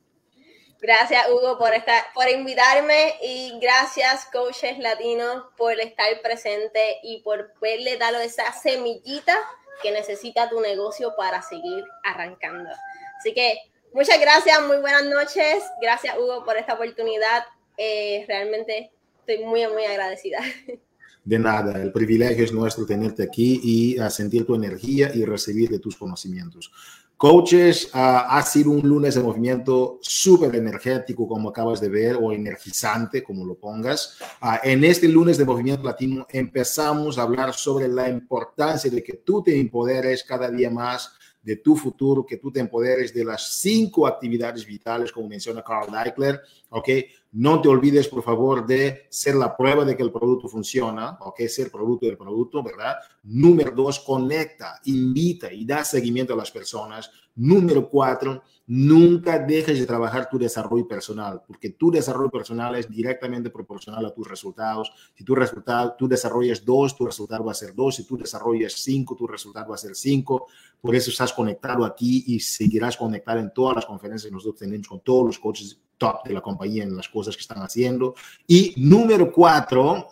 Gracias, Hugo, por, estar, por invitarme y gracias, coaches latinos, por estar presente y por verle dado esa semillita que necesita tu negocio para seguir arrancando. Así que muchas gracias, muy buenas noches. Gracias, Hugo, por esta oportunidad. Eh, realmente estoy muy, muy agradecida. *laughs*
De nada, el privilegio es nuestro tenerte aquí y sentir tu energía y recibir de tus conocimientos. Coaches, uh, ha sido un lunes de movimiento súper energético, como acabas de ver, o energizante, como lo pongas. Uh, en este lunes de movimiento latino empezamos a hablar sobre la importancia de que tú te empoderes cada día más de tu futuro, que tú te empoderes de las cinco actividades vitales, como menciona Carl Deichler, ¿ok? No te olvides, por favor, de ser la prueba de que el producto funciona, ¿ok? Ser producto del producto, ¿verdad? Número dos, conecta, invita y da seguimiento a las personas. Número cuatro, nunca dejes de trabajar tu desarrollo personal, porque tu desarrollo personal es directamente proporcional a tus resultados. Si tu resultado, tú desarrollas dos, tu resultado va a ser dos. Si tú desarrollas cinco, tu resultado va a ser cinco. Por eso estás conectado aquí y seguirás conectado en todas las conferencias que nosotros tenemos con todos los coaches top de la compañía en las cosas que están haciendo. Y número cuatro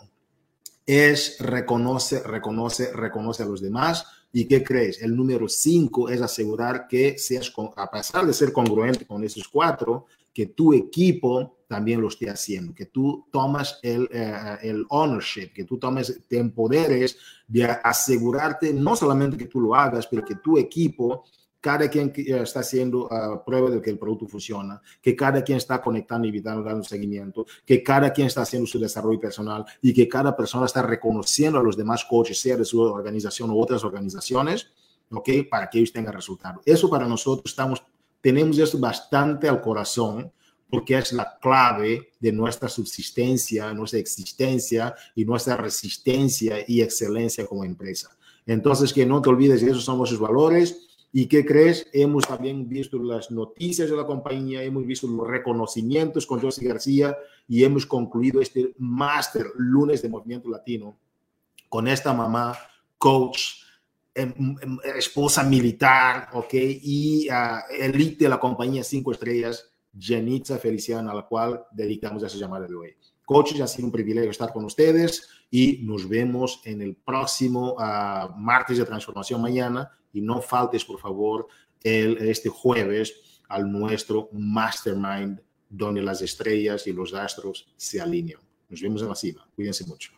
es reconoce, reconoce, reconoce a los demás. ¿Y qué crees? El número cinco es asegurar que seas, a pesar de ser congruente con esos cuatro, que tu equipo también lo esté haciendo, que tú tomas el, eh, el ownership, que tú tomes, te empoderes de asegurarte no solamente que tú lo hagas, pero que tu equipo cada quien eh, está haciendo uh, prueba de que el producto funciona, que cada quien está conectando y dando seguimiento, que cada quien está haciendo su desarrollo personal y que cada persona está reconociendo a los demás coaches, sea de su organización u otras organizaciones, ¿ok? Para que ellos tengan resultados. Eso para nosotros estamos, tenemos esto bastante al corazón porque es la clave de nuestra subsistencia, nuestra existencia y nuestra resistencia y excelencia como empresa. Entonces, que no te olvides que esos son nuestros valores ¿Y qué crees? Hemos también visto las noticias de la compañía, hemos visto los reconocimientos con José García y hemos concluido este máster lunes de Movimiento Latino con esta mamá, coach, em, em, esposa militar, ¿ok? Y uh, elite de la compañía Cinco Estrellas, Janitza Feliciana, a la cual dedicamos esa llamada de hoy. Coaches, ha sido un privilegio estar con ustedes y nos vemos en el próximo uh, martes de transformación mañana y no faltes, por favor, el, este jueves al nuestro mastermind donde las estrellas y los astros se alinean. Nos vemos en la cima. Cuídense mucho.